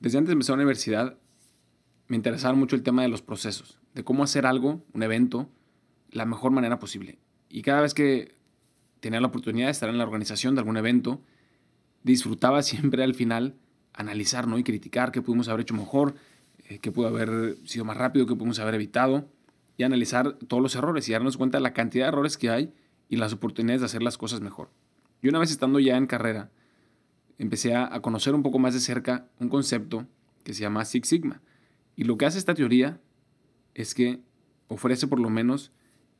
Desde antes de empezar la universidad, me interesaba mucho el tema de los procesos, de cómo hacer algo, un evento, la mejor manera posible. Y cada vez que tenía la oportunidad de estar en la organización de algún evento, disfrutaba siempre al final analizar ¿no? y criticar qué pudimos haber hecho mejor, eh, qué pudo haber sido más rápido, qué pudimos haber evitado, y analizar todos los errores y darnos cuenta de la cantidad de errores que hay y las oportunidades de hacer las cosas mejor. Y una vez estando ya en carrera, empecé a, conocer un poco más de cerca un concepto que se llama Six Sigma. Y lo que hace esta teoría es que ofrece por lo menos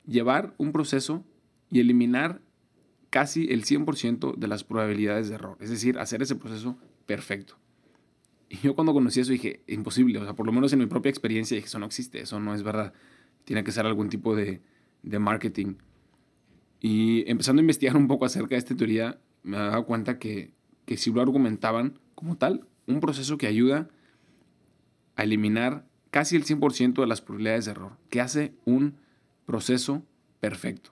llevar un proceso y eliminar casi el 100% de las probabilidades de error. Es decir, hacer ese proceso perfecto. Y yo cuando conocí eso dije, imposible. O sea, por lo menos en mi propia experiencia dije, eso no existe, eso no es verdad. Tiene que ser algún tipo de, de marketing. Y empezando a investigar un poco acerca de esta teoría, me he dado cuenta que que si lo argumentaban como tal, un proceso que ayuda a eliminar casi el 100% de las probabilidades de error, que hace un proceso perfecto.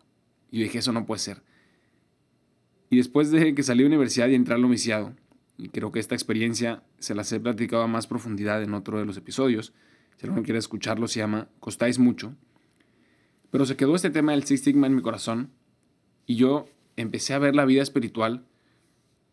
Y yo dije, eso no puede ser. Y después de que salí de universidad y entré al homiciado, y creo que esta experiencia se las he platicado a más profundidad en otro de los episodios, si alguno quiere escucharlo, se llama Costáis mucho. Pero se quedó este tema del Six Sigma en mi corazón y yo empecé a ver la vida espiritual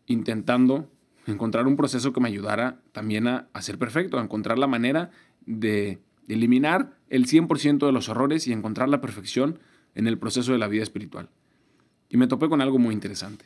intentando encontrar un proceso que me ayudara también a, ser perfecto, a encontrar la manera de, de eliminar el 100% de los errores y encontrar la perfección en el proceso de la vida espiritual. Y me topé con algo muy interesante.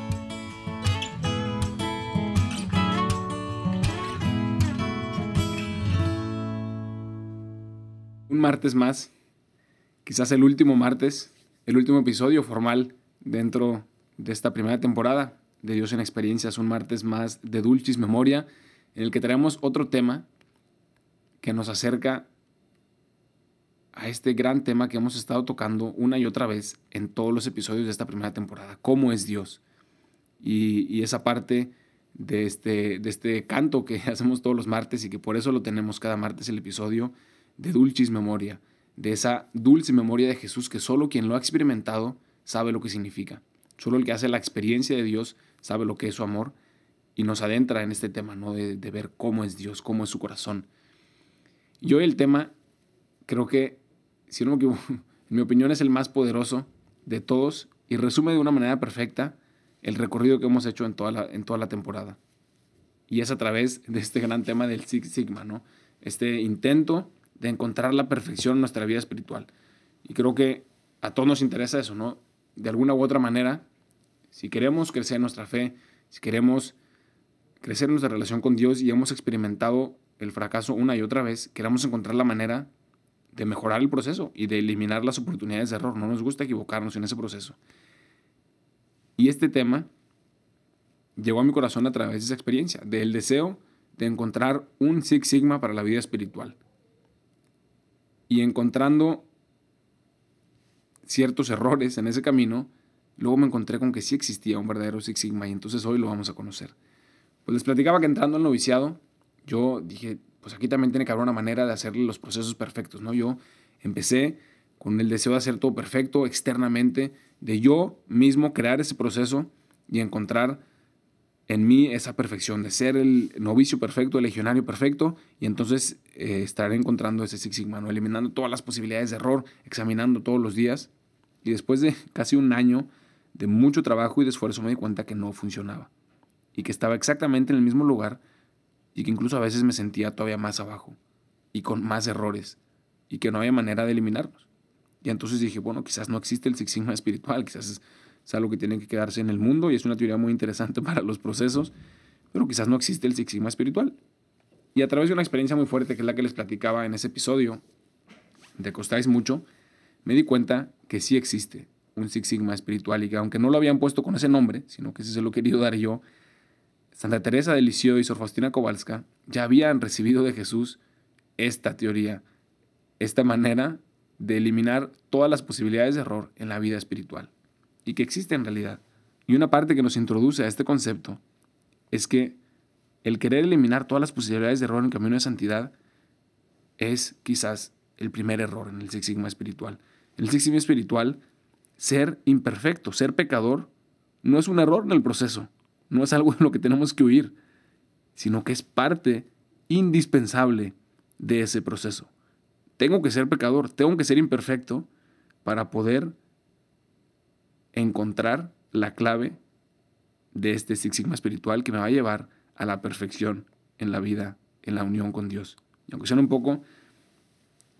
Martes más, quizás el último martes, el último episodio formal dentro de esta primera temporada de Dios en Experiencias, un martes más de Dulcis Memoria, en el que traemos otro tema que nos acerca a este gran tema que hemos estado tocando una y otra vez en todos los episodios de esta primera temporada, cómo es Dios. Y, esa parte de este, de este canto que hacemos todos los martes y que por eso lo tenemos cada martes el episodio, de dulcis memoria, de esa dulce memoria de Jesús que solo quien lo ha experimentado sabe lo que significa. Solo el que hace la experiencia de Dios sabe lo que es su amor y nos adentra en este tema, ¿no? De, ver cómo es Dios, cómo es su corazón. Yo el tema, creo que, si no me equivoco, en mi opinión es el más poderoso de todos y resume de una manera perfecta el recorrido que hemos hecho en toda la, en toda la temporada. Y es a través de este gran tema del Six Sigma, ¿no? Este intento de encontrar la perfección en nuestra vida espiritual. Y creo que a todos nos interesa eso, ¿no? De alguna u otra manera, si queremos crecer nuestra fe, si queremos crecer en nuestra relación con Dios y hemos experimentado el fracaso una y otra vez, queremos encontrar la manera de mejorar el proceso y de eliminar las oportunidades de error. No nos gusta equivocarnos en ese proceso. Y este tema llegó a mi corazón a través de esa experiencia, del deseo de encontrar un Six Sigma para la vida espiritual y encontrando ciertos errores en ese camino, luego me encontré con que sí existía un verdadero Six Sigma y entonces hoy lo vamos a conocer. Pues les platicaba que entrando al noviciado, yo dije, pues aquí también tiene que haber una manera de hacer los procesos perfectos, ¿no? Yo empecé con el deseo de hacer todo perfecto externamente, de yo mismo crear ese proceso y encontrar en mí esa perfección, de ser el novicio perfecto, el legionario perfecto, y entonces eh, estaré encontrando ese Six Sigma, eliminando todas las posibilidades de error, examinando todos los días. Y después de casi un año de mucho trabajo y de esfuerzo me di cuenta que no funcionaba. Y que estaba exactamente en el mismo lugar y que incluso a veces me sentía todavía más abajo y con más errores y que no había manera de eliminarlos. Y entonces dije, bueno, quizás no existe el Six Sigma espiritual, quizás es algo que tiene que quedarse en el mundo y es una teoría muy interesante para los procesos, pero quizás no existe el Six Sigma espiritual. Y a través de una experiencia muy fuerte, que es la que les platicaba en ese episodio de Costáis Mucho, me di cuenta que sí existe un Six Sigma espiritual y que aunque no lo habían puesto con ese nombre, sino que ese se lo he querido dar yo, Santa Teresa de Lisieux y Sor Faustina Kowalska ya habían recibido de Jesús esta teoría, esta manera de eliminar todas las posibilidades de error en la vida espiritual que existe en realidad. Y una parte que nos introduce a este concepto es que el querer eliminar todas las posibilidades de error en el camino de santidad es quizás el primer error en el Six Sigma espiritual. En el Six Sigma espiritual, ser imperfecto, ser pecador, no es un error en el proceso, no es algo en lo que tenemos que huir, sino que es parte indispensable de ese proceso. Tengo que ser pecador, tengo que ser imperfecto para poder encontrar la clave de este Six Sigma espiritual que me va a llevar a la perfección en la vida, en la unión con Dios. Y aunque sea un poco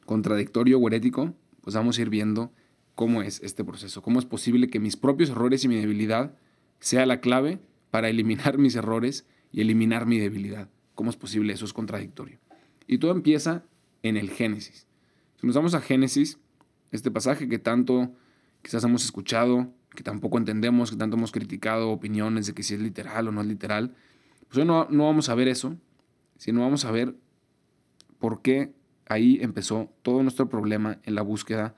contradictorio o herético, pues vamos a ir viendo cómo es este proceso, cómo es posible que mis propios errores y mi debilidad sea la clave para eliminar mis errores y eliminar mi debilidad. ¿Cómo es posible? Eso es contradictorio. Y todo empieza en el Génesis. Si nos vamos a Génesis, este pasaje que tanto quizás hemos escuchado, que tampoco entendemos, que tanto hemos criticado opiniones de que si es literal o no es literal, pues hoy no, no vamos a ver eso, sino vamos a ver por qué ahí empezó todo nuestro problema en la búsqueda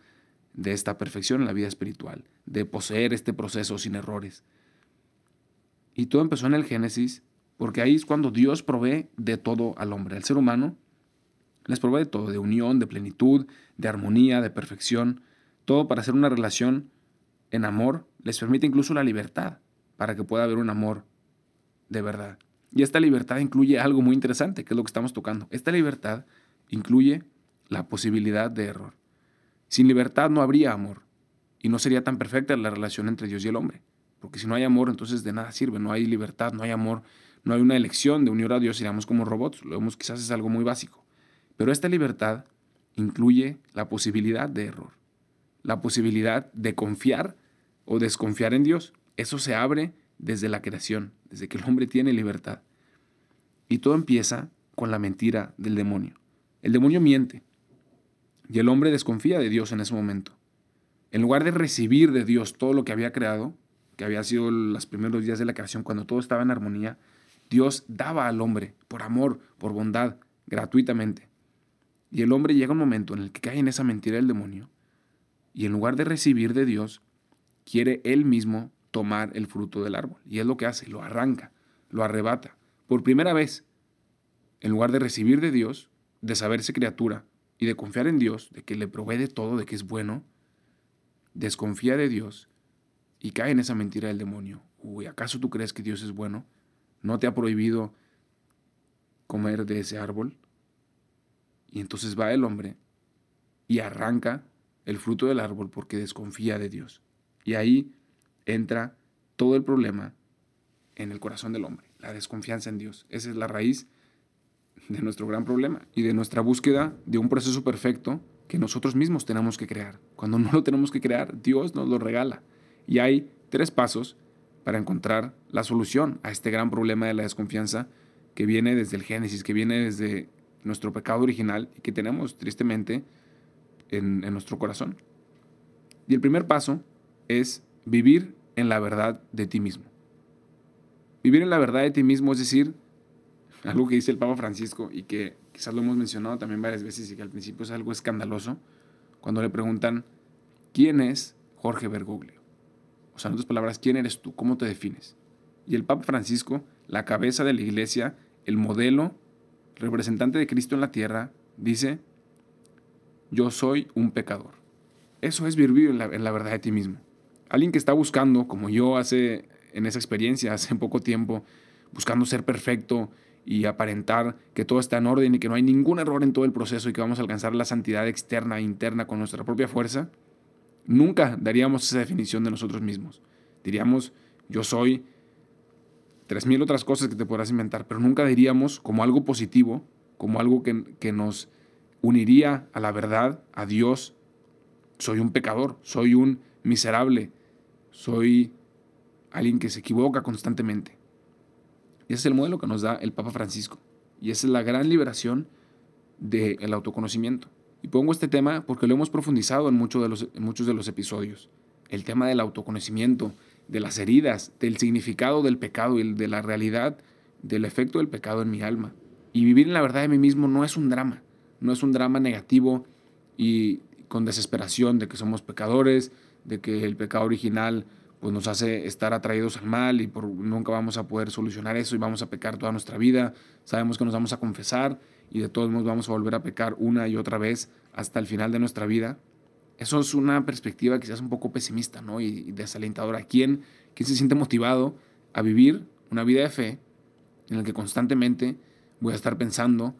de esta perfección en la vida espiritual, de poseer este proceso sin errores. Y todo empezó en el Génesis, porque ahí es cuando Dios provee de todo al hombre, al ser humano, les provee de todo, de unión, de plenitud, de armonía, de perfección, todo para hacer una relación en amor, les permite incluso la libertad, para que pueda haber un amor de verdad. Y esta libertad incluye algo muy interesante, que es lo que estamos tocando. Esta libertad incluye la posibilidad de error. Sin libertad no habría amor y no sería tan perfecta la relación entre Dios y el hombre. Porque si no hay amor, entonces de nada sirve, no hay libertad, no hay amor, no hay una elección de unir a Dios, seríamos como robots. Lo vemos quizás es algo muy básico. Pero esta libertad incluye la posibilidad de error, la posibilidad de confiar o desconfiar en Dios. Eso se abre desde la creación, desde que el hombre tiene libertad. Y todo empieza con la mentira del demonio. El demonio miente y el hombre desconfía de Dios en ese momento. En lugar de recibir de Dios todo lo que había creado, que había sido los primeros días de la creación, cuando todo estaba en armonía, Dios daba al hombre por amor, por bondad, gratuitamente. Y el hombre llega un momento en el que cae en esa mentira del demonio y en lugar de recibir de Dios, quiere él mismo tomar el fruto del árbol. Y es lo que hace, lo arranca, lo arrebata. Por primera vez, en lugar de recibir de Dios, de saberse criatura y de confiar en Dios, de que le provee de todo, de que es bueno, desconfía de Dios y cae en esa mentira del demonio. Uy, ¿acaso tú crees que Dios es bueno? ¿No te ha prohibido comer de ese árbol? Y entonces va el hombre y arranca el fruto del árbol porque desconfía de Dios. Y ahí entra todo el problema en el corazón del hombre, la desconfianza en Dios. Esa es la raíz de nuestro gran problema y de nuestra búsqueda de un proceso perfecto que nosotros mismos tenemos que crear. Cuando no lo tenemos que crear, Dios nos lo regala. Y hay tres pasos para encontrar la solución a este gran problema de la desconfianza que viene desde el Génesis, que viene desde nuestro pecado original y que tenemos tristemente en, en nuestro corazón. Y el primer paso es vivir en la verdad de ti mismo. Vivir en la verdad de ti mismo es decir, algo que dice el Papa Francisco y que quizás lo hemos mencionado también varias veces y que al principio es algo escandaloso, cuando le preguntan, ¿quién es Jorge Bergoglio? O sea, en otras palabras, ¿quién eres tú? ¿Cómo te defines? Y el Papa Francisco, la cabeza de la iglesia, el modelo, representante de Cristo en la tierra, dice, yo soy un pecador. Eso es vivir en la, verdad de ti mismo. Alguien que está buscando, como yo hace en esa experiencia, hace poco tiempo, buscando ser perfecto y aparentar que todo está en orden y que no hay ningún error en todo el proceso y que vamos a alcanzar la santidad externa e interna con nuestra propia fuerza, nunca daríamos esa definición de nosotros mismos. Diríamos, yo soy tres mil otras cosas que te podrás inventar, pero nunca diríamos como algo positivo, como algo que, que nos uniría a la verdad, a Dios. Soy un pecador, soy un miserable, soy alguien que se equivoca constantemente. Ese es el modelo que nos da el Papa Francisco. Y esa es la gran liberación del autoconocimiento. Y pongo este tema porque lo hemos profundizado en, muchos de los, muchos de los episodios. El tema del autoconocimiento, de las heridas, del significado del pecado y de la realidad del efecto del pecado en mi alma. Y vivir en la verdad de mí mismo no es un drama, no es un drama negativo y con desesperación de que somos pecadores, de que el pecado original pues nos hace estar atraídos al mal y por, nunca vamos a poder solucionar eso y vamos a pecar toda nuestra vida. Sabemos que nos vamos a confesar y de todos modos vamos a volver a pecar una y otra vez hasta el final de nuestra vida. Eso es una perspectiva quizás un poco pesimista ¿no? y, desalentadora. ¿Quién, ¿Quién se siente motivado a vivir una vida de fe en la que constantemente voy a estar pensando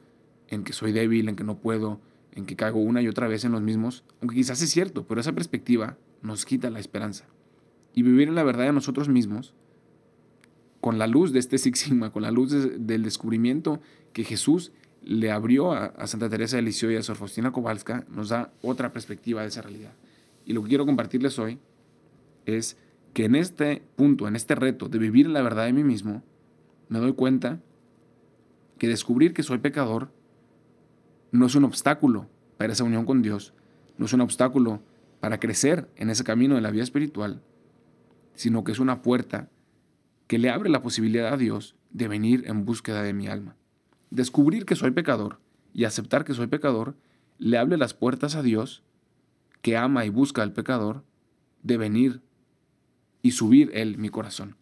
en que soy débil, en que no puedo, en que caigo una y otra vez en los mismos? Aunque quizás es cierto, pero esa perspectiva nos quita la esperanza y vivir en la verdad de nosotros mismos, con la luz de este Six Sigma, con la luz del descubrimiento que Jesús le abrió a, Santa Teresa de Lisieux y a Sor Faustina Kowalska, nos da otra perspectiva de esa realidad. Y lo que quiero compartirles hoy es que en este punto, en este reto de vivir en la verdad de mí mismo, me doy cuenta que descubrir que soy pecador no es un obstáculo para esa unión con Dios, no es un obstáculo para crecer en ese camino de la vida espiritual, sino que es una puerta que le abre la posibilidad a Dios de venir en búsqueda de mi alma. Descubrir que soy pecador y aceptar que soy pecador le abre las puertas a Dios, que ama y busca al pecador, de venir y subir Él mi corazón.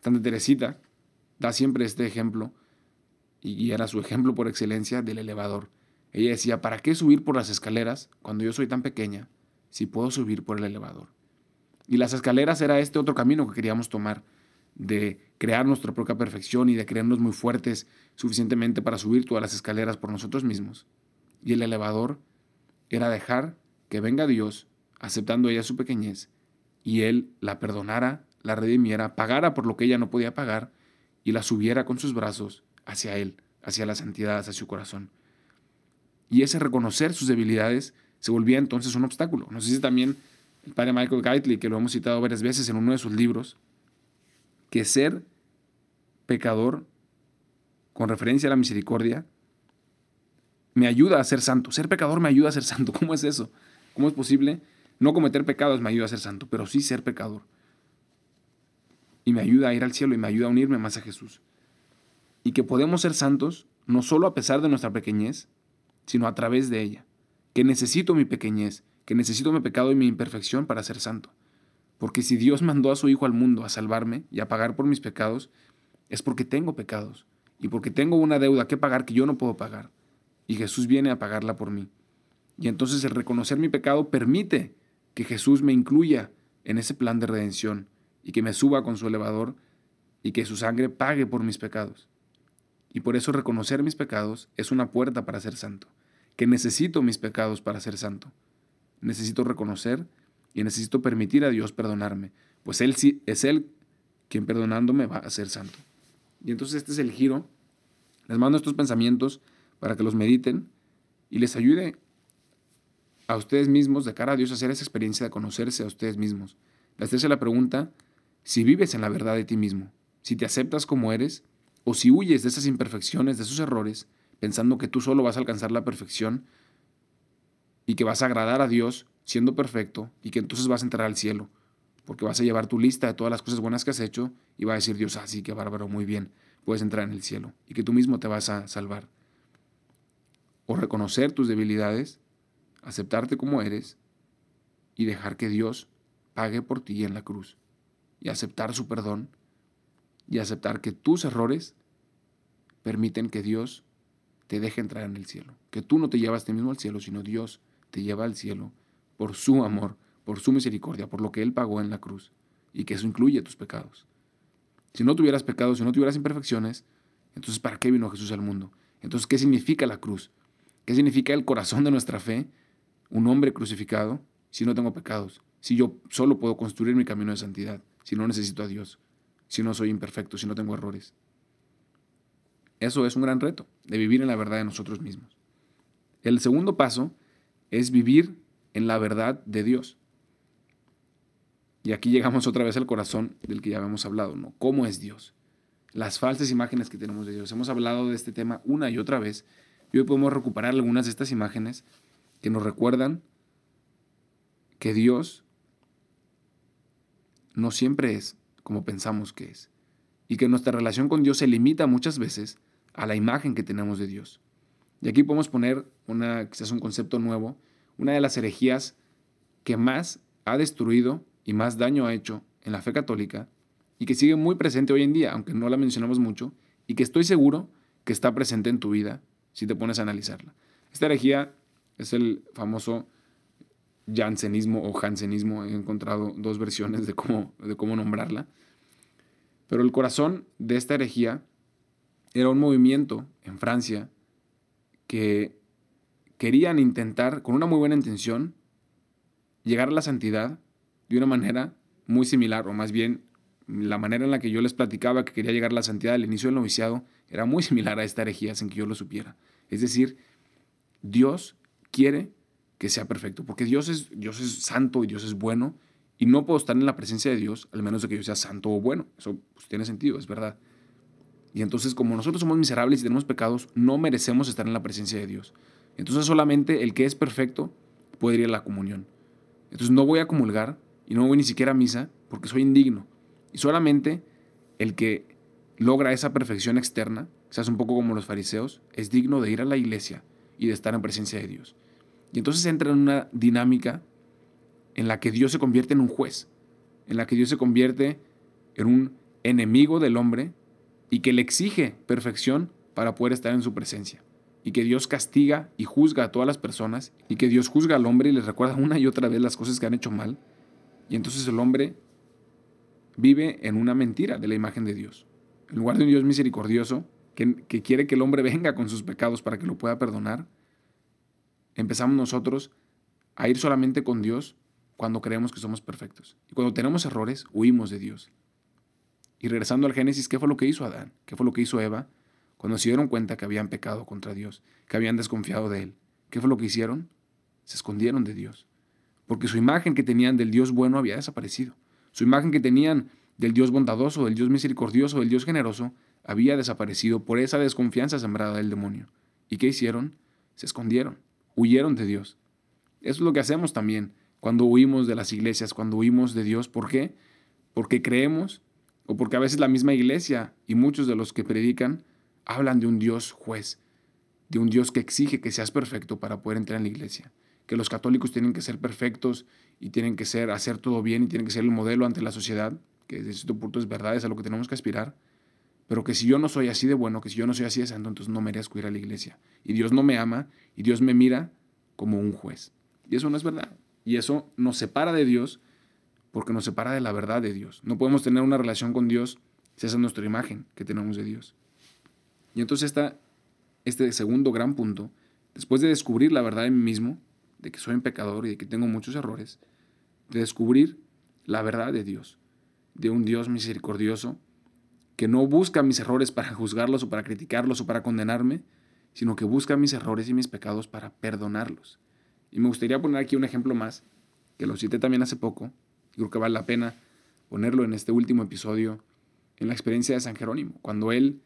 Santa Teresita da siempre este ejemplo, y era su ejemplo por excelencia del elevador. Ella decía, ¿para qué subir por las escaleras cuando yo soy tan pequeña si puedo subir por el elevador? Y las escaleras era este otro camino que queríamos tomar, de crear nuestra propia perfección y de creernos muy fuertes suficientemente para subir todas las escaleras por nosotros mismos. Y el elevador era dejar que venga Dios, aceptando ella su pequeñez, y Él la perdonara, la redimiera, pagara por lo que ella no podía pagar, y la subiera con sus brazos hacia Él, hacia la santidad, hacia su corazón. Y ese reconocer sus debilidades se volvía entonces un obstáculo. No sé si también el padre Michael Gaitley, que lo hemos citado varias veces en uno de sus libros, que ser pecador, con referencia a la misericordia, me ayuda a ser santo. Ser pecador me ayuda a ser santo. ¿Cómo es eso? ¿Cómo es posible? No cometer pecados me ayuda a ser santo, pero sí ser pecador. Y me ayuda a ir al cielo y me ayuda a unirme más a Jesús. Y que podemos ser santos no solo a pesar de nuestra pequeñez, sino a través de ella. Que necesito mi pequeñez, que necesito mi pecado y mi imperfección para ser santo. Porque si Dios mandó a su Hijo al mundo a salvarme y a pagar por mis pecados, es porque tengo pecados y porque tengo una deuda que pagar que yo no puedo pagar. Y Jesús viene a pagarla por mí. Y entonces el reconocer mi pecado permite que Jesús me incluya en ese plan de redención y que me suba con su elevador y que su sangre pague por mis pecados. Y por eso reconocer mis pecados es una puerta para ser santo, que necesito mis pecados para ser santo necesito reconocer y necesito permitir a Dios perdonarme, pues Él sí es Él quien perdonándome va a ser santo. Y entonces este es el giro. Les mando estos pensamientos para que los mediten y les ayude a ustedes mismos de cara a Dios a hacer esa experiencia de conocerse a ustedes mismos. De hacerse la pregunta si vives en la verdad de ti mismo, si te aceptas como eres o si huyes de esas imperfecciones, de esos errores, pensando que tú solo vas a alcanzar la perfección y que vas a agradar a Dios siendo perfecto y que entonces vas a entrar al cielo, porque vas a llevar tu lista de todas las cosas buenas que has hecho y va a decir Dios, así ah, que bárbaro, muy bien, puedes entrar en el cielo y que tú mismo te vas a salvar. O reconocer tus debilidades, aceptarte como eres y dejar que Dios pague por ti en la cruz y aceptar su perdón y aceptar que tus errores permiten que Dios te deje entrar en el cielo, que tú no te llevas a ti mismo al cielo, sino Dios te lleva al cielo por su amor, por su misericordia, por lo que Él pagó en la cruz, y que eso incluye tus pecados. Si no tuvieras pecados, si no tuvieras imperfecciones, entonces ¿para qué vino Jesús al mundo? Entonces, ¿qué significa la cruz? ¿Qué significa el corazón de nuestra fe? Un hombre crucificado si no tengo pecados, si yo solo puedo construir mi camino de santidad, si no necesito a Dios, si no soy imperfecto, si no tengo errores. Eso es un gran reto, de vivir en la verdad de nosotros mismos. El segundo paso es vivir en la verdad de Dios. Y aquí llegamos otra vez al corazón del que ya habíamos hablado, ¿no? ¿Cómo es Dios? Las falsas imágenes que tenemos de Dios. Hemos hablado de este tema una y otra vez y hoy podemos recuperar algunas de estas imágenes que nos recuerdan que Dios no siempre es como pensamos que es y que nuestra relación con Dios se limita muchas veces a la imagen que tenemos de Dios. Y aquí podemos poner una, quizás un concepto nuevo, una de las herejías que más ha destruido y más daño ha hecho en la fe católica y que sigue muy presente hoy en día, aunque no la mencionamos mucho, y que estoy seguro que está presente en tu vida si te pones a analizarla. Esta herejía es el famoso jansenismo o jansenismo. He encontrado dos versiones de cómo, de cómo nombrarla. Pero el corazón de esta herejía era un movimiento en Francia que querían intentar, con una muy buena intención, llegar a la santidad de una manera muy similar, o más bien la manera en la que yo les platicaba que quería llegar a la santidad al inicio del noviciado era muy similar a esta herejía sin que yo lo supiera. Es decir, Dios quiere que sea perfecto, porque Dios es, Dios es santo y Dios es bueno, y no puedo estar en la presencia de Dios al menos de que yo sea santo o bueno. Eso pues, tiene sentido, es verdad. Y entonces, como nosotros somos miserables y tenemos pecados, no merecemos estar en la presencia de Dios. Entonces, solamente el que es perfecto puede ir a la comunión. Entonces, no voy a comulgar y no voy ni siquiera a misa porque soy indigno. Y solamente el que logra esa perfección externa, seas un poco como los fariseos, es digno de ir a la iglesia y de estar en presencia de Dios. Y entonces entra en una dinámica en la que Dios se convierte en un juez, en la que Dios se convierte en un enemigo del hombre y que le exige perfección para poder estar en su presencia. Y que Dios castiga y juzga a todas las personas y que Dios juzga al hombre y les recuerda una y otra vez las cosas que han hecho mal. Y entonces el hombre vive en una mentira de la imagen de Dios. En lugar de un Dios misericordioso que, que quiere que el hombre venga con sus pecados para que lo pueda perdonar, empezamos nosotros a ir solamente con Dios cuando creemos que somos perfectos. Y cuando tenemos errores, huimos de Dios. Y regresando al Génesis, ¿qué fue lo que hizo Adán? ¿Qué fue lo que hizo Eva? Cuando se dieron cuenta que habían pecado contra Dios, que habían desconfiado de Él. ¿Qué fue lo que hicieron? Se escondieron de Dios. Porque su imagen que tenían del Dios bueno había desaparecido. Su imagen que tenían del Dios bondadoso, del Dios misericordioso, del Dios generoso, había desaparecido por esa desconfianza sembrada del demonio. ¿Y qué hicieron? Se escondieron huyeron de Dios. Eso es lo que hacemos también cuando huimos de las iglesias, cuando huimos de Dios. ¿Por qué? Porque creemos o porque a veces la misma iglesia y muchos de los que predican hablan de un Dios juez, de un Dios que exige que seas perfecto para poder entrar en la iglesia, que los católicos tienen que ser perfectos y tienen que ser hacer todo bien y tienen que ser el modelo ante la sociedad, que desde cierto punto es verdad, es a lo que tenemos que aspirar, pero que si yo no soy así de bueno, que si yo no soy así de santo, entonces no merezco ir a la iglesia. Y Dios no me ama y Dios me mira como un juez. Y eso no es verdad. Y eso nos separa de Dios porque nos separa de la verdad de Dios. No podemos tener una relación con Dios si esa es nuestra imagen que tenemos de Dios. Y entonces está este segundo gran punto, después de descubrir la verdad de mí mismo, de que soy un pecador y de que tengo muchos errores, de descubrir la verdad de Dios, de un Dios misericordioso que no busca mis errores para juzgarlos o para criticarlos o para condenarme, sino que busca mis errores y mis pecados para perdonarlos. Y me gustaría poner aquí un ejemplo más, que lo cité también hace poco, creo que vale la pena ponerlo en este último episodio, en la experiencia de San Jerónimo, cuando él,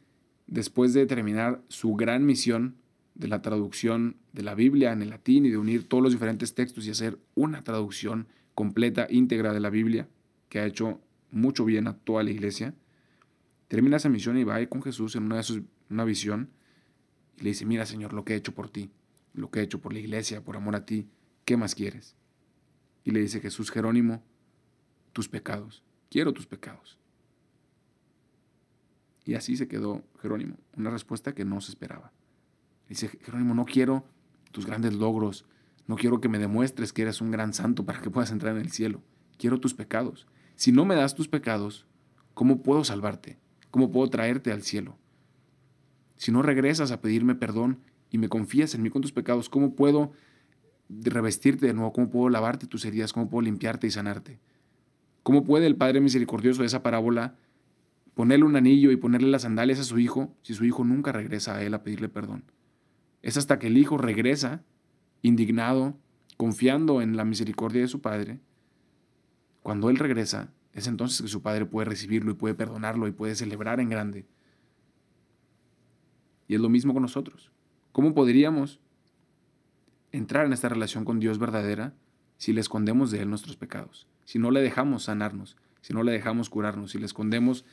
después de terminar su gran misión de la traducción de la Biblia en el latín y de unir todos los diferentes textos y hacer una traducción completa, íntegra de la Biblia, que ha hecho mucho bien a toda la iglesia, termina esa misión y va con Jesús en una, de sus, una visión y le dice, mira Señor, lo que he hecho por ti, lo que he hecho por la iglesia, por amor a ti, ¿qué más quieres? Y le dice Jesús Jerónimo, tus pecados, quiero tus pecados. Y así se quedó Jerónimo, una respuesta que no se esperaba. Dice, Jerónimo, no quiero tus grandes logros, no quiero que me demuestres que eres un gran santo para que puedas entrar en el cielo, quiero tus pecados. Si no me das tus pecados, ¿cómo puedo salvarte? ¿Cómo puedo traerte al cielo? Si no regresas a pedirme perdón y me confías en mí con tus pecados, ¿cómo puedo revestirte de nuevo? ¿Cómo puedo lavarte tus heridas? ¿Cómo puedo limpiarte y sanarte? ¿Cómo puede el Padre misericordioso de esa parábola ponerle un anillo y ponerle las sandalias a su hijo si su hijo nunca regresa a él a pedirle perdón? Es hasta que el hijo regresa, indignado, confiando en la misericordia de su Padre, cuando él regresa, es entonces que su padre puede recibirlo y puede perdonarlo y puede celebrar en grande. Y es lo mismo con nosotros. ¿Cómo podríamos entrar en esta relación con Dios verdadera si le escondemos de Él nuestros pecados? Si no le dejamos sanarnos, si no le dejamos curarnos, si le escondemos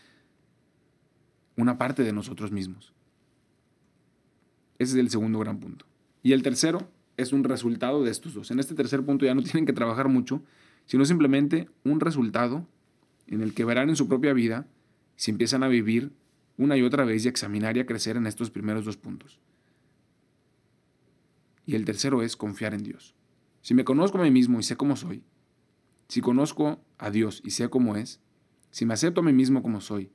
una parte de nosotros mismos. Ese es el segundo gran punto. Y el tercero, es un resultado de estos dos. En este tercer punto ya no tienen que trabajar mucho, sino simplemente un resultado en el que verán en su propia vida si empiezan a vivir una y otra vez y a examinar y a crecer en estos primeros dos puntos. Y el tercero es confiar en Dios. Si me conozco a mí mismo y sé cómo soy, si conozco a Dios y sé cómo es, si me acepto a mí mismo como soy,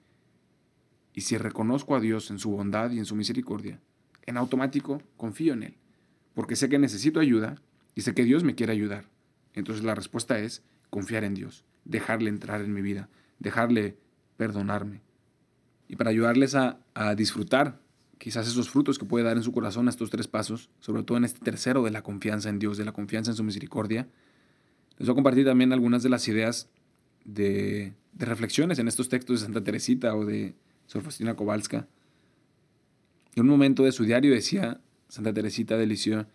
y si reconozco a Dios en su bondad y en su misericordia, en automático confío en Él, porque sé que necesito ayuda y sé que Dios me quiere ayudar. Entonces la respuesta es confiar en Dios, dejarle entrar en mi vida, dejarle perdonarme. Y para ayudarles a, disfrutar quizás esos frutos que puede dar en su corazón estos tres pasos, sobre todo en este tercero de la confianza en Dios, de la confianza en su misericordia, les voy a compartir también algunas de las ideas de, reflexiones en estos textos de Santa Teresita o de Sor Faustina Kowalska. En un momento de su diario decía Santa Teresita de Lisieux,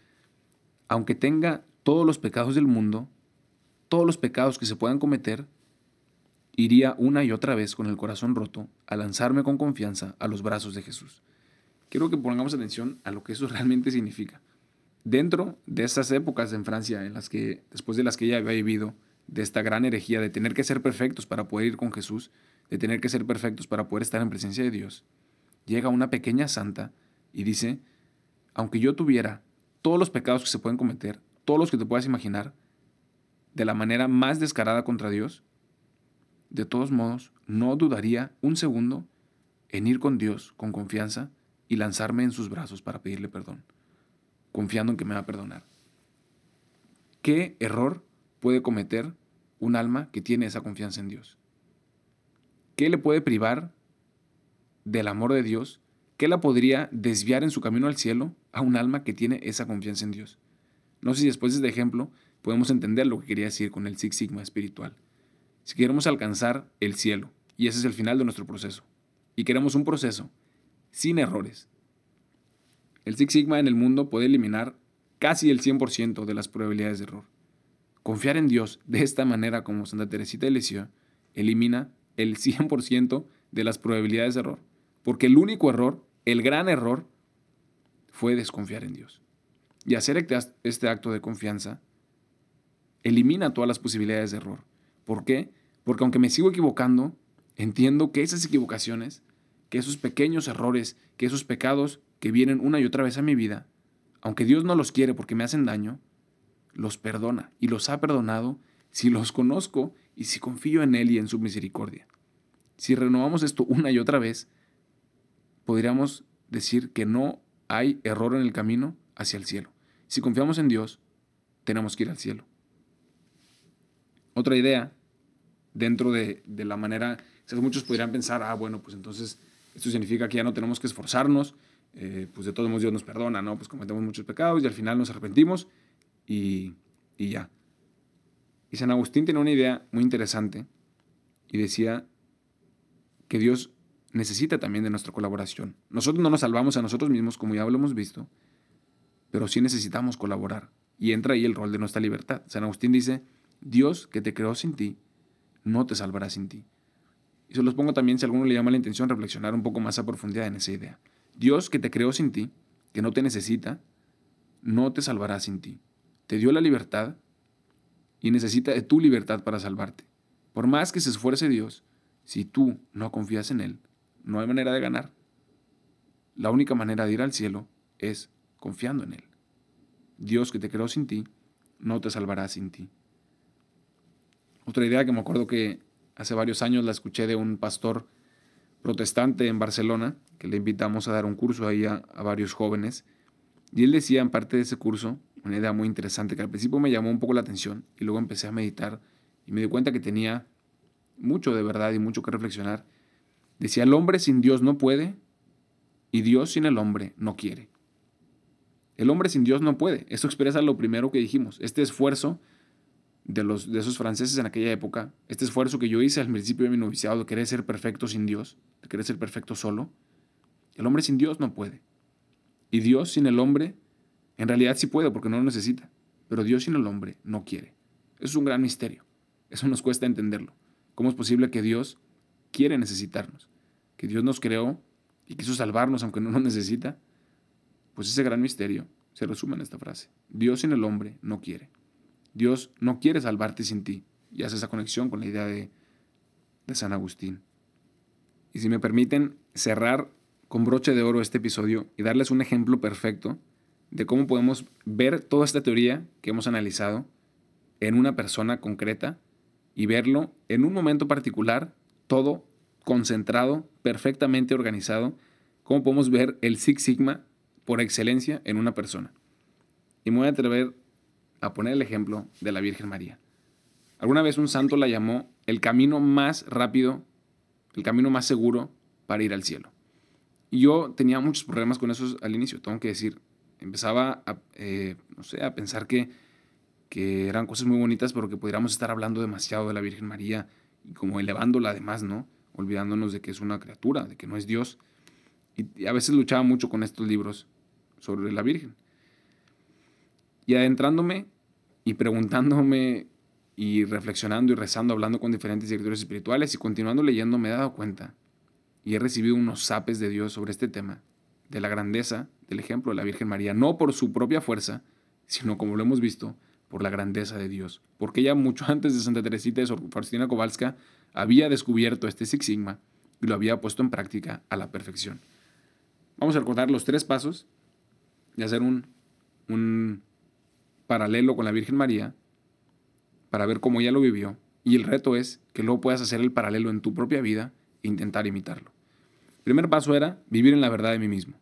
aunque tenga todos los pecados del mundo, todos los pecados que se puedan cometer, iría una y otra vez con el corazón roto a lanzarme con confianza a los brazos de Jesús quiero que pongamos atención a lo que eso realmente significa. Dentro de esas épocas en Francia, en las que, después de las que ella había vivido, de esta gran herejía de tener que ser perfectos para poder ir con Jesús, de tener que ser perfectos para poder estar en presencia de Dios, llega una pequeña santa y dice, aunque yo tuviera todos los pecados que se pueden cometer, todos los que te puedas imaginar, de la manera más descarada contra Dios, de todos modos, no dudaría un segundo en ir con Dios con confianza y lanzarme en sus brazos para pedirle perdón, confiando en que me va a perdonar. ¿Qué error puede cometer un alma que tiene esa confianza en Dios? ¿Qué le puede privar del amor de Dios? ¿Qué la podría desviar en su camino al cielo a un alma que tiene esa confianza en Dios? No sé si después de este ejemplo podemos entender lo que quería decir con el Six Sigma espiritual. Si queremos alcanzar el cielo, y ese es el final de nuestro proceso, y queremos un proceso sin errores. El Six Sigma en el mundo puede eliminar casi el 100% de las probabilidades de error. Confiar en Dios de esta manera como Santa Teresita de Lisieux elimina el 100% de las probabilidades de error. Porque el único error, el gran error, fue desconfiar en Dios. Y hacer este acto de confianza elimina todas las posibilidades de error. ¿Por qué? Porque aunque me sigo equivocando, entiendo que esas equivocaciones que esos pequeños errores, que esos pecados que vienen una y otra vez a mi vida, aunque Dios no los quiere porque me hacen daño, los perdona y los ha perdonado si los conozco y si confío en Él y en su misericordia. Si renovamos esto una y otra vez, podríamos decir que no hay error en el camino hacia el cielo. Si confiamos en Dios, tenemos que ir al cielo. Otra idea, dentro de, de la manera, muchos podrían pensar, ah, bueno, pues entonces esto significa que ya no tenemos que esforzarnos, eh, pues de todos modos Dios nos perdona, ¿no? Pues cometemos muchos pecados y al final nos arrepentimos y, y ya. Y San Agustín tenía una idea muy interesante y decía que Dios necesita también de nuestra colaboración. Nosotros no nos salvamos a nosotros mismos, como ya lo hemos visto, pero sí necesitamos colaborar. Y entra ahí el rol de nuestra libertad. San Agustín dice, Dios que te creó sin ti, no te salvará sin ti. Y se los pongo también si a alguno le llama la intención reflexionar un poco más a profundidad en esa idea. Dios que te creó sin ti, que no te necesita, no te salvará sin ti. Te dio la libertad y necesita de tu libertad para salvarte. Por más que se esfuerce Dios, si tú no confías en Él, no hay manera de ganar. La única manera de ir al cielo es confiando en Él. Dios que te creó sin ti, no te salvará sin ti. Otra idea que me acuerdo que hace varios años la escuché de un pastor protestante en Barcelona, que le invitamos a dar un curso ahí a, varios jóvenes. Y él decía en parte de ese curso una idea muy interesante que al principio me llamó un poco la atención y luego empecé a meditar y me di cuenta que tenía mucho de verdad y mucho que reflexionar. Decía, el hombre sin Dios no puede y Dios sin el hombre no quiere. El hombre sin Dios no puede. Esto expresa lo primero que dijimos, este esfuerzo de, los, de esos franceses en aquella época, este esfuerzo que yo hice al principio de mi noviciado de querer ser perfecto sin Dios, de querer ser perfecto solo, el hombre sin Dios no puede. Y Dios sin el hombre, en realidad sí puede porque no lo necesita, pero Dios sin el hombre no quiere. Eso es un gran misterio. Eso nos cuesta entenderlo. ¿Cómo es posible que Dios quiere necesitarnos? Que Dios nos creó y quiso salvarnos aunque no nos necesita. Pues ese gran misterio se resume en esta frase. Dios sin el hombre no quiere. Dios no quiere salvarte sin ti. Y hace esa conexión con la idea de, de San Agustín. Y si me permiten cerrar con broche de oro este episodio y darles un ejemplo perfecto de cómo podemos ver toda esta teoría que hemos analizado en una persona concreta y verlo en un momento particular, todo concentrado, perfectamente organizado, cómo podemos ver el Six Sigma por excelencia en una persona. Y me voy a atrever a poner el ejemplo de la Virgen María. Alguna vez un santo la llamó el camino más rápido, el camino más seguro para ir al cielo. Y yo tenía muchos problemas con eso al inicio, tengo que decir. Empezaba a, eh, no sé, a pensar que, que eran cosas muy bonitas, pero que pudiéramos estar hablando demasiado de la Virgen María y como elevándola además, ¿no? Olvidándonos de que es una criatura, de que no es Dios. Y, a veces luchaba mucho con estos libros sobre la Virgen. Y adentrándome y preguntándome y reflexionando y rezando, hablando con diferentes directores espirituales y continuando leyendo, me he dado cuenta y he recibido unos sapes de Dios sobre este tema, de la grandeza del ejemplo de la Virgen María, no por su propia fuerza, sino como lo hemos visto, por la grandeza de Dios. Porque ella mucho antes de Santa Teresita de Faustina Kowalska había descubierto este Six Sigma y lo había puesto en práctica a la perfección. Vamos a recordar los tres pasos y hacer un, un paralelo con la Virgen María para ver cómo ella lo vivió. Y el reto es que luego puedas hacer el paralelo en tu propia vida e intentar imitarlo primer paso era vivir en la verdad de mí mismo,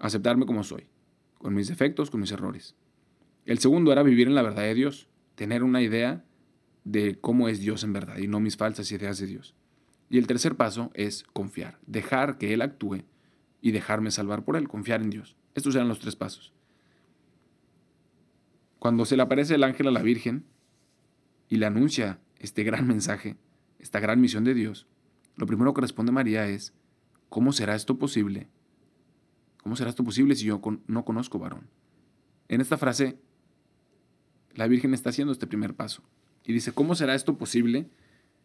aceptarme como soy, con mis defectos, con mis errores. El segundo era vivir en la verdad de Dios, tener una idea de cómo es Dios en verdad y no mis falsas ideas de Dios. Y el tercer paso es confiar, dejar que Él actúe y dejarme salvar por Él, confiar en Dios. Estos eran los tres pasos. Cuando se le aparece el ángel a la Virgen y le anuncia este gran mensaje, esta gran misión de Dios, lo primero que responde María es, ¿Cómo será esto posible? ¿Cómo será esto posible si yo no conozco varón? En esta frase, la Virgen está haciendo este primer paso y dice, ¿cómo será esto posible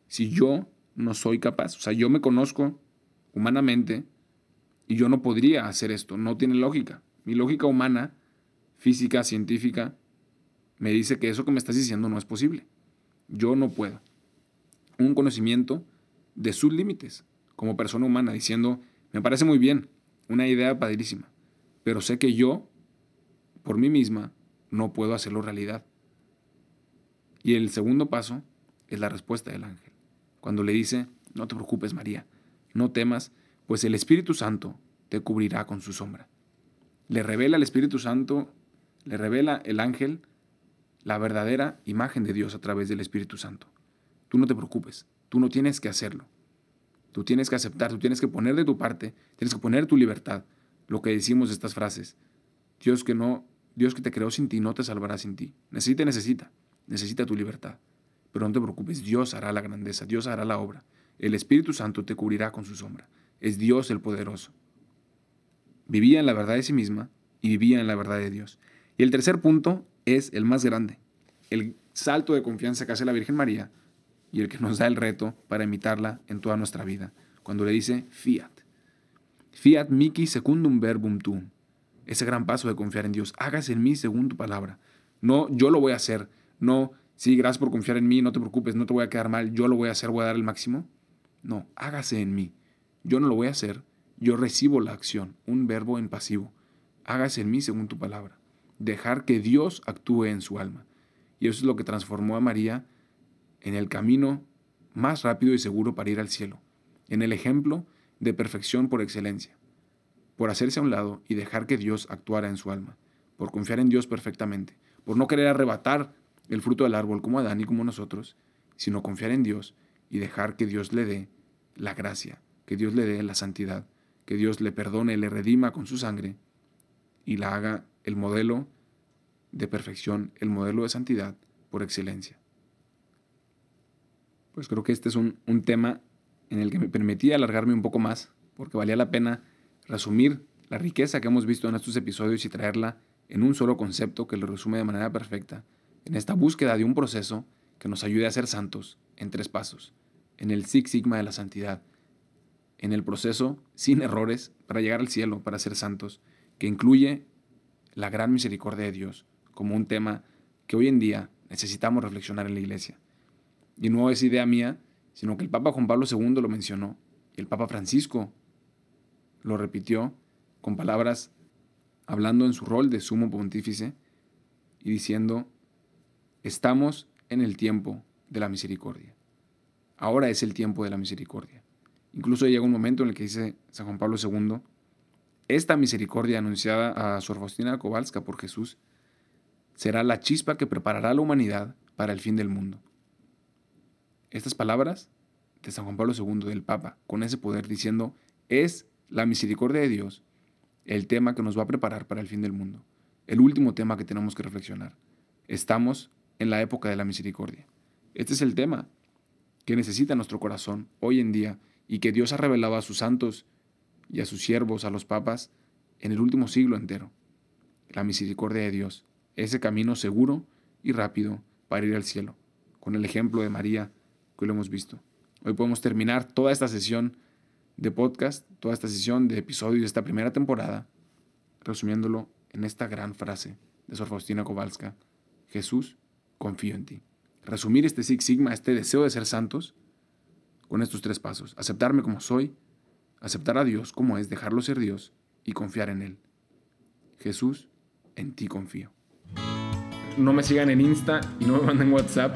si yo no soy capaz? O sea, yo me conozco humanamente y yo no podría hacer esto, no tiene lógica. Mi lógica humana, física, científica, me dice que eso que me estás diciendo no es posible. Yo no puedo. Un conocimiento de sus límites como persona humana, diciendo, me parece muy bien, una idea padrísima, pero sé que yo, por mí misma, no puedo hacerlo realidad. Y el segundo paso es la respuesta del ángel, cuando le dice, no te preocupes María, no temas, pues el Espíritu Santo te cubrirá con su sombra. Le revela el Espíritu Santo, le revela el ángel la verdadera imagen de Dios a través del Espíritu Santo. Tú no te preocupes, tú no tienes que hacerlo. Tú tienes que aceptar, tú tienes que poner de tu parte, tienes que poner tu libertad. Lo que decimos de estas frases. Dios que no, Dios que te creó sin ti no te salvará sin ti. Necesita, necesita, necesita tu libertad. Pero no te preocupes, Dios hará la grandeza, Dios hará la obra. El Espíritu Santo te cubrirá con su sombra. Es Dios el poderoso. Vivía en la verdad de sí misma y vivía en la verdad de Dios. Y el tercer punto es el más grande. El salto de confianza que hace la Virgen María y el que nos da el reto para imitarla en toda nuestra vida, cuando le dice fiat. Fiat mihi secundum verbum tuum. Ese gran paso de confiar en Dios. Hágase en mí según tu palabra. No, yo lo voy a hacer. No, sí, gracias por confiar en mí, no te preocupes, no te voy a quedar mal, yo lo voy a hacer, voy a dar el máximo. No, hágase en mí. Yo no lo voy a hacer, yo recibo la acción, un verbo en pasivo. Hágase en mí según tu palabra. Dejar que Dios actúe en su alma. Y eso es lo que transformó a María en el camino más rápido y seguro para ir al cielo, en el ejemplo de perfección por excelencia, por hacerse a un lado y dejar que Dios actuara en su alma, por confiar en Dios perfectamente, por no querer arrebatar el fruto del árbol como Adán y como nosotros, sino confiar en Dios y dejar que Dios le dé la gracia, que Dios le dé la santidad, que Dios le perdone, le redima con su sangre y la haga el modelo de perfección, el modelo de santidad por excelencia pues creo que este es un, tema en el que me permitía alargarme un poco más, porque valía la pena resumir la riqueza que hemos visto en estos episodios y traerla en un solo concepto que lo resume de manera perfecta, en esta búsqueda de un proceso que nos ayude a ser santos en tres pasos, en el Six Sigma de la santidad, en el proceso sin errores para llegar al cielo, para ser santos, que incluye la gran misericordia de Dios como un tema que hoy en día necesitamos reflexionar en la iglesia. Y no es idea mía, sino que el Papa Juan Pablo II lo mencionó y el Papa Francisco lo repitió con palabras hablando en su rol de sumo pontífice y diciendo, estamos en el tiempo de la misericordia. Ahora es el tiempo de la misericordia. Incluso llega un momento en el que dice San Juan Pablo II, esta misericordia anunciada a Sor Faustina Kowalska por Jesús será la chispa que preparará a la humanidad para el fin del mundo. Estas palabras de San Juan Pablo II, del Papa, con ese poder diciendo, es la misericordia de Dios el tema que nos va a preparar para el fin del mundo. El último tema que tenemos que reflexionar. Estamos en la época de la misericordia. Este es el tema que necesita nuestro corazón hoy en día y que Dios ha revelado a sus santos y a sus siervos, a los papas, en el último siglo entero. La misericordia de Dios, ese camino seguro y rápido para ir al cielo, con el ejemplo de María que lo hemos visto. Hoy podemos terminar toda esta sesión de podcast, toda esta sesión de episodios de esta primera temporada, resumiéndolo en esta gran frase de Sor Faustina Kowalska, Jesús, confío en ti. Resumir este Six Sigma, este deseo de ser santos, con estos tres pasos. Aceptarme como soy, aceptar a Dios como es, dejarlo ser Dios y confiar en Él. Jesús, en ti confío. No me sigan en Insta y no me manden WhatsApp,